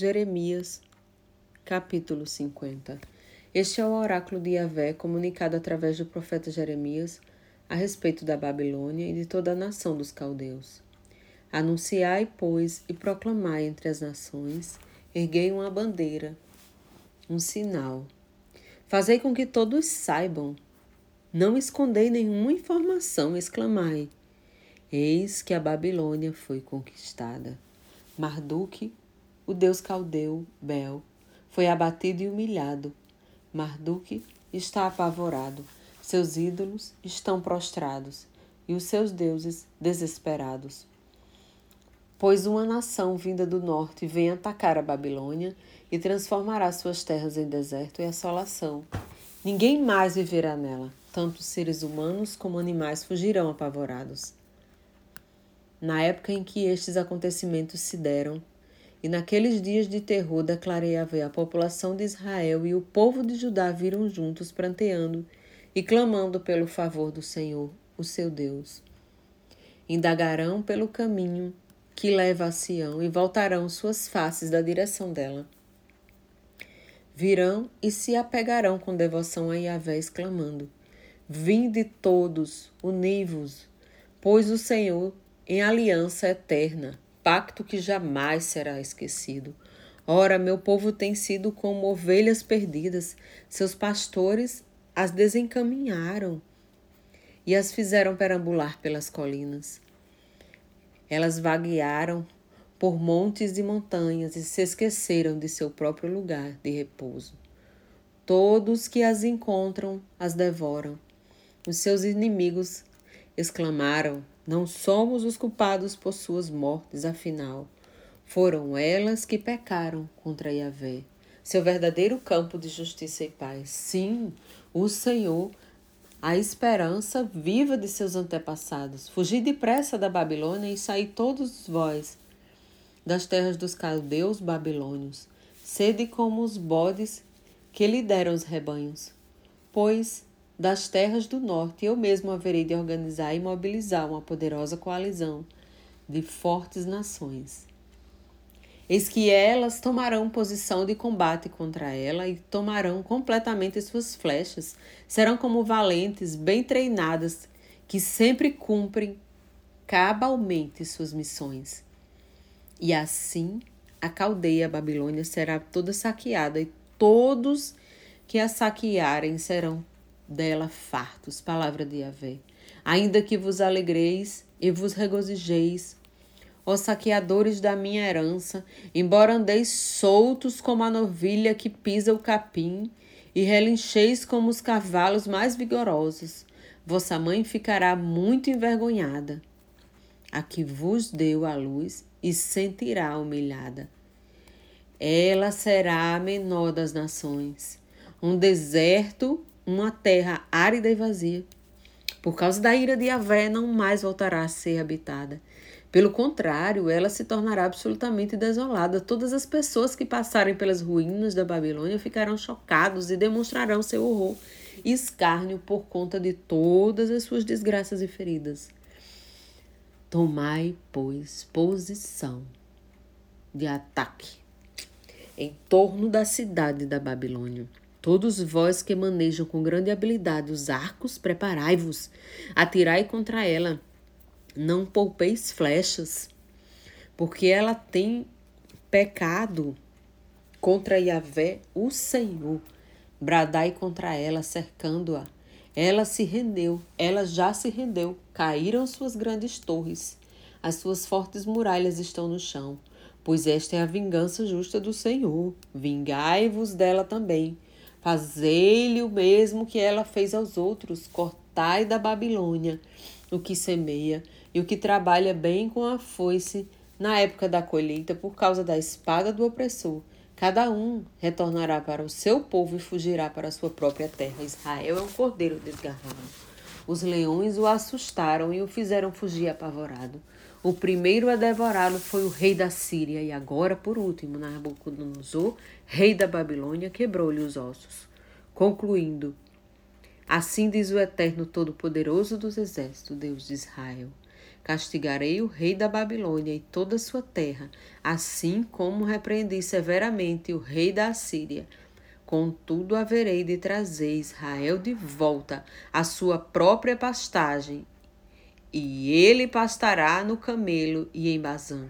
Jeremias, capítulo 50. Este é o oráculo de Yahvé comunicado através do profeta Jeremias a respeito da Babilônia e de toda a nação dos caldeus. Anunciai, pois, e proclamai entre as nações, erguei uma bandeira, um sinal. Fazei com que todos saibam. Não escondei nenhuma informação, exclamai. Eis que a Babilônia foi conquistada. Marduk, o deus caldeu, Bel, foi abatido e humilhado. Marduk está apavorado, seus ídolos estão prostrados e os seus deuses desesperados. Pois uma nação vinda do norte vem atacar a Babilônia e transformará suas terras em deserto e assolação. Ninguém mais viverá nela, tanto seres humanos como animais fugirão apavorados. Na época em que estes acontecimentos se deram, e naqueles dias de terror declarei a ver a população de Israel e o povo de Judá viram juntos pranteando e clamando pelo favor do Senhor, o seu Deus. Indagarão pelo caminho que leva a Sião e voltarão suas faces da direção dela. Virão e se apegarão com devoção a Yahvé, exclamando: Vinde todos, univos, pois o Senhor em aliança eterna, pacto que jamais será esquecido. Ora, meu povo tem sido como ovelhas perdidas, seus pastores as desencaminharam e as fizeram perambular pelas colinas. Elas vaguearam por montes e montanhas e se esqueceram de seu próprio lugar de repouso. Todos que as encontram as devoram. Os seus inimigos exclamaram: não somos os culpados por suas mortes, afinal. Foram elas que pecaram contra Yahvé, seu verdadeiro campo de justiça e paz. Sim, o Senhor, a esperança viva de seus antepassados. Fugi depressa da Babilônia e saí todos vós das terras dos caldeus babilônios. Sede como os bodes que lhe deram os rebanhos. Pois das terras do norte, eu mesmo haverei de organizar e mobilizar uma poderosa coalizão de fortes nações. Eis que elas tomarão posição de combate contra ela e tomarão completamente suas flechas. Serão como valentes, bem treinadas, que sempre cumprem cabalmente suas missões. E assim a caldeia Babilônia será toda saqueada, e todos que a saquearem serão dela fartos. Palavra de Yahvé. Ainda que vos alegreis e vos regozijeis, ó saqueadores da minha herança, embora andeis soltos como a novilha que pisa o capim, e relincheis como os cavalos mais vigorosos, vossa mãe ficará muito envergonhada, a que vos deu a luz e sentirá humilhada. Ela será a menor das nações, um deserto uma terra árida e vazia. Por causa da ira de Yahvé, não mais voltará a ser habitada. Pelo contrário, ela se tornará absolutamente desolada. Todas as pessoas que passarem pelas ruínas da Babilônia ficarão chocados e demonstrarão seu horror e escárnio por conta de todas as suas desgraças e feridas. Tomai, pois, posição de ataque em torno da cidade da Babilônia Todos vós que manejam com grande habilidade os arcos, preparai-vos, atirai contra ela. Não poupeis flechas, porque ela tem pecado contra Yahvé, o Senhor. Bradai contra ela, cercando-a. Ela se rendeu, ela já se rendeu. Caíram suas grandes torres. As suas fortes muralhas estão no chão, pois esta é a vingança justa do Senhor. Vingai-vos dela também Fazei-lhe o mesmo que ela fez aos outros, cortai da Babilônia o que semeia e o que trabalha bem com a foice na época da colheita por causa da espada do opressor. Cada um retornará para o seu povo e fugirá para a sua própria terra. Israel é um cordeiro desgarrado. Os leões o assustaram e o fizeram fugir apavorado. O primeiro a devorá-lo foi o rei da Síria, e agora, por último, Nabucodonosor, rei da Babilônia, quebrou-lhe os ossos. Concluindo, assim diz o Eterno Todo-Poderoso dos Exércitos, Deus de Israel: Castigarei o rei da Babilônia e toda a sua terra, assim como repreendi severamente o rei da Assíria. Contudo, haverei de trazer Israel de volta à sua própria pastagem, e ele pastará no camelo e em Bazã.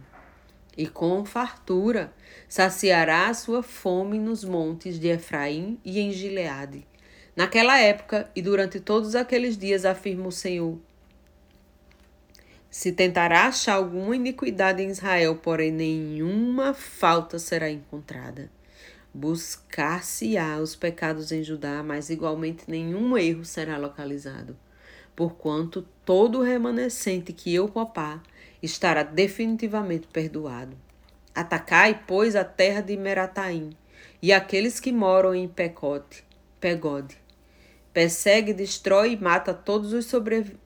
E com fartura saciará a sua fome nos montes de Efraim e em Gileade. Naquela época e durante todos aqueles dias, afirma o Senhor, se tentará achar alguma iniquidade em Israel, porém nenhuma falta será encontrada. Buscar-se-á os pecados em Judá, mas igualmente nenhum erro será localizado, porquanto todo o remanescente que eu poupar estará definitivamente perdoado. Atacai, pois, a terra de Merataim, e aqueles que moram em Pecote, Pegode. Persegue, destrói e mata todos os, sobre...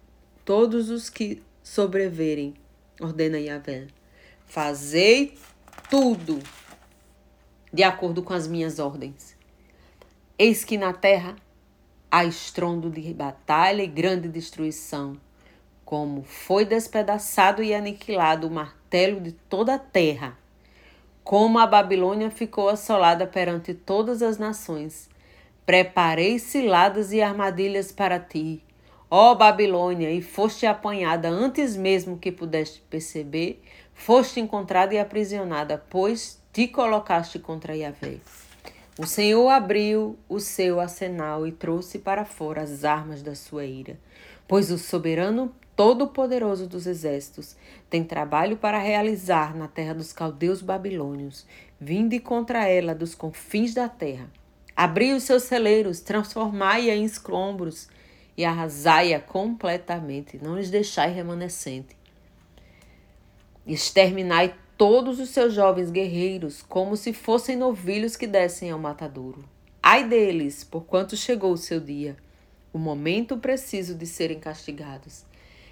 todos os que sobreverem, ordena Yahvé. Fazei tudo de acordo com as minhas ordens. Eis que na terra há estrondo de batalha e grande destruição, como foi despedaçado e aniquilado o martelo de toda a terra, como a Babilônia ficou assolada perante todas as nações. Preparei ciladas e armadilhas para ti, Ó Babilônia, e foste apanhada antes mesmo que pudeste perceber, foste encontrada e aprisionada, pois te colocaste contra Yahvé. O Senhor abriu o seu arsenal e trouxe para fora as armas da sua ira, pois o soberano todo-poderoso dos exércitos tem trabalho para realizar na terra dos caldeus babilônios, vinde contra ela dos confins da terra. Abri os seus celeiros, transformai-a em escombros, e arrasai-a completamente, não lhes deixai remanescente. Exterminai todos os seus jovens guerreiros, como se fossem novilhos que descem ao matadouro. Ai deles, porquanto chegou o seu dia, o momento preciso de serem castigados.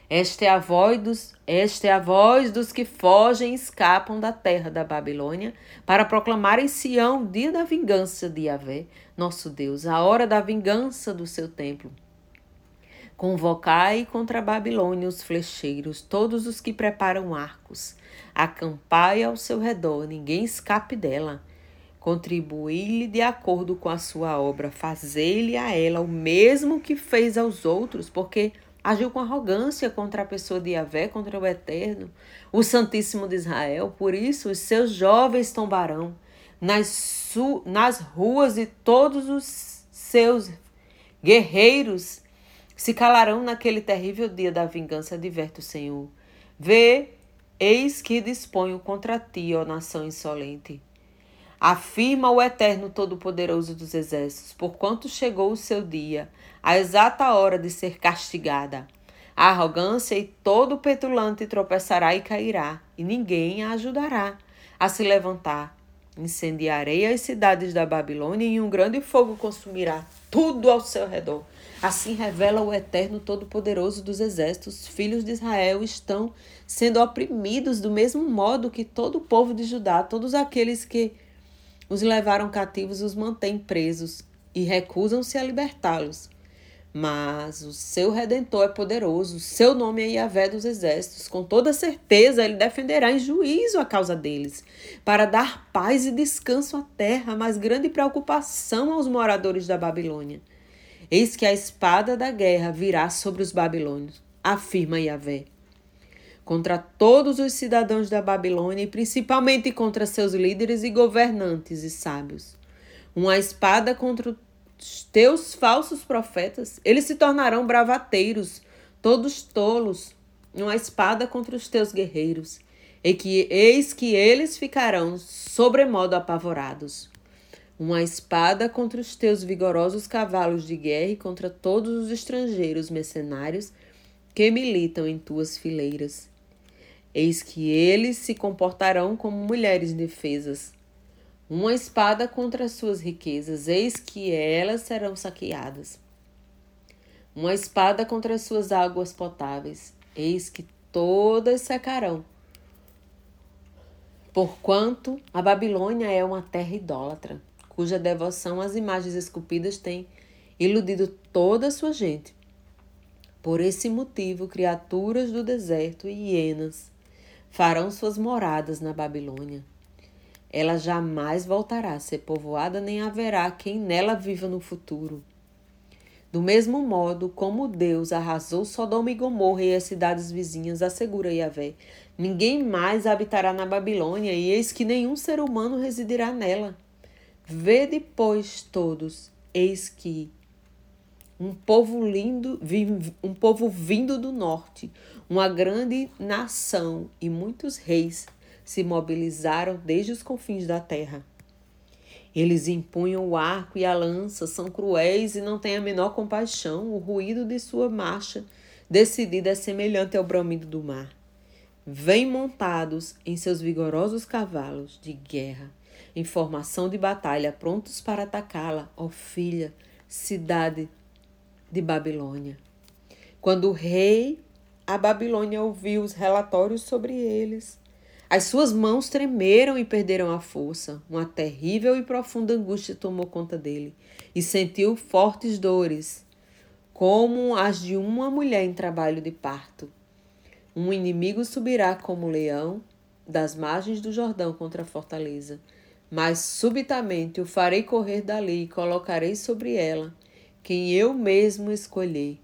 Esta é a voz dos, esta é a voz dos que fogem e escapam da terra da Babilônia, para proclamar em Sião o dia da vingança de Yahvé, nosso Deus, a hora da vingança do seu templo. Convocai contra a Babilônia os flecheiros, todos os que preparam arcos. Acampai ao seu redor, ninguém escape dela. Contribuí-lhe de acordo com a sua obra, fazei-lhe a ela o mesmo que fez aos outros, porque agiu com arrogância contra a pessoa de Yahvé, contra o Eterno, o Santíssimo de Israel. Por isso, os seus jovens tombarão nas, nas ruas e todos os seus guerreiros se calarão naquele terrível dia da vingança, adverte o Senhor. Vê, eis que disponho contra ti, ó nação insolente. Afirma o Eterno Todo-Poderoso dos Exércitos, porquanto chegou o seu dia, a exata hora de ser castigada. A arrogância e todo petulante tropeçará e cairá, e ninguém a ajudará a se levantar. Incendiarei as cidades da Babilônia e um grande fogo consumirá tudo ao seu redor. Assim revela o Eterno Todo-Poderoso dos Exércitos: filhos de Israel estão sendo oprimidos do mesmo modo que todo o povo de Judá, todos aqueles que os levaram cativos os mantêm presos e recusam-se a libertá-los. Mas o seu redentor é poderoso, seu nome é Yahvé dos exércitos. Com toda certeza, ele defenderá em juízo a causa deles, para dar paz e descanso à terra, mas grande preocupação aos moradores da Babilônia. Eis que a espada da guerra virá sobre os babilônios, afirma Yahvé. Contra todos os cidadãos da Babilônia e principalmente contra seus líderes e governantes e sábios. Uma espada contra os teus falsos profetas, eles se tornarão bravateiros, todos tolos, uma espada contra os teus guerreiros, e que eis que eles ficarão sobremodo apavorados uma espada contra os teus vigorosos cavalos de guerra e contra todos os estrangeiros mercenários que militam em tuas fileiras. Eis que eles se comportarão como mulheres indefesas. Uma espada contra as suas riquezas, eis que elas serão saqueadas. Uma espada contra as suas águas potáveis, eis que todas secarão. Porquanto a Babilônia é uma terra idólatra cuja devoção às imagens esculpidas tem iludido toda a sua gente. Por esse motivo, criaturas do deserto e hienas farão suas moradas na Babilônia. Ela jamais voltará a ser povoada, nem haverá quem nela viva no futuro. Do mesmo modo como Deus arrasou Sodoma e Gomorra e as cidades vizinhas, assegura Yahvé, ninguém mais habitará na Babilônia, e eis que nenhum ser humano residirá nela. Vede, pois, todos, eis que um povo lindo, um povo vindo do norte, uma grande nação e muitos reis se mobilizaram desde os confins da terra. Eles empunham o arco e a lança, são cruéis e não têm a menor compaixão. O ruído de sua marcha decidida é semelhante ao bramido do mar. Vêm montados em seus vigorosos cavalos de guerra, em formação de batalha, prontos para atacá-la, ó filha, cidade de Babilônia. Quando o rei a Babilônia ouviu os relatórios sobre eles, as suas mãos tremeram e perderam a força. Uma terrível e profunda angústia tomou conta dele e sentiu fortes dores, como as de uma mulher em trabalho de parto. Um inimigo subirá como leão das margens do Jordão contra a fortaleza, mas subitamente o farei correr dali e colocarei sobre ela quem eu mesmo escolhi.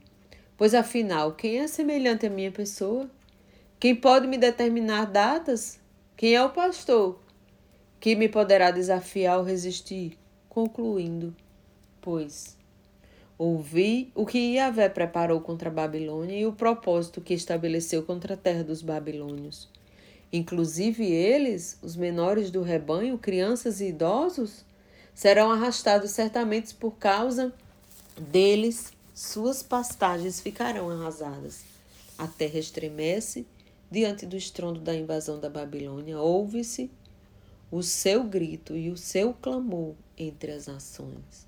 Pois afinal, quem é semelhante à minha pessoa? Quem pode me determinar datas? Quem é o pastor que me poderá desafiar ou resistir? Concluindo, pois ouvi o que Yahvé preparou contra a Babilônia e o propósito que estabeleceu contra a terra dos babilônios. Inclusive eles, os menores do rebanho, crianças e idosos, serão arrastados certamente por causa deles, suas pastagens ficarão arrasadas. A terra estremece diante do estrondo da invasão da Babilônia. Ouve-se o seu grito e o seu clamor entre as nações.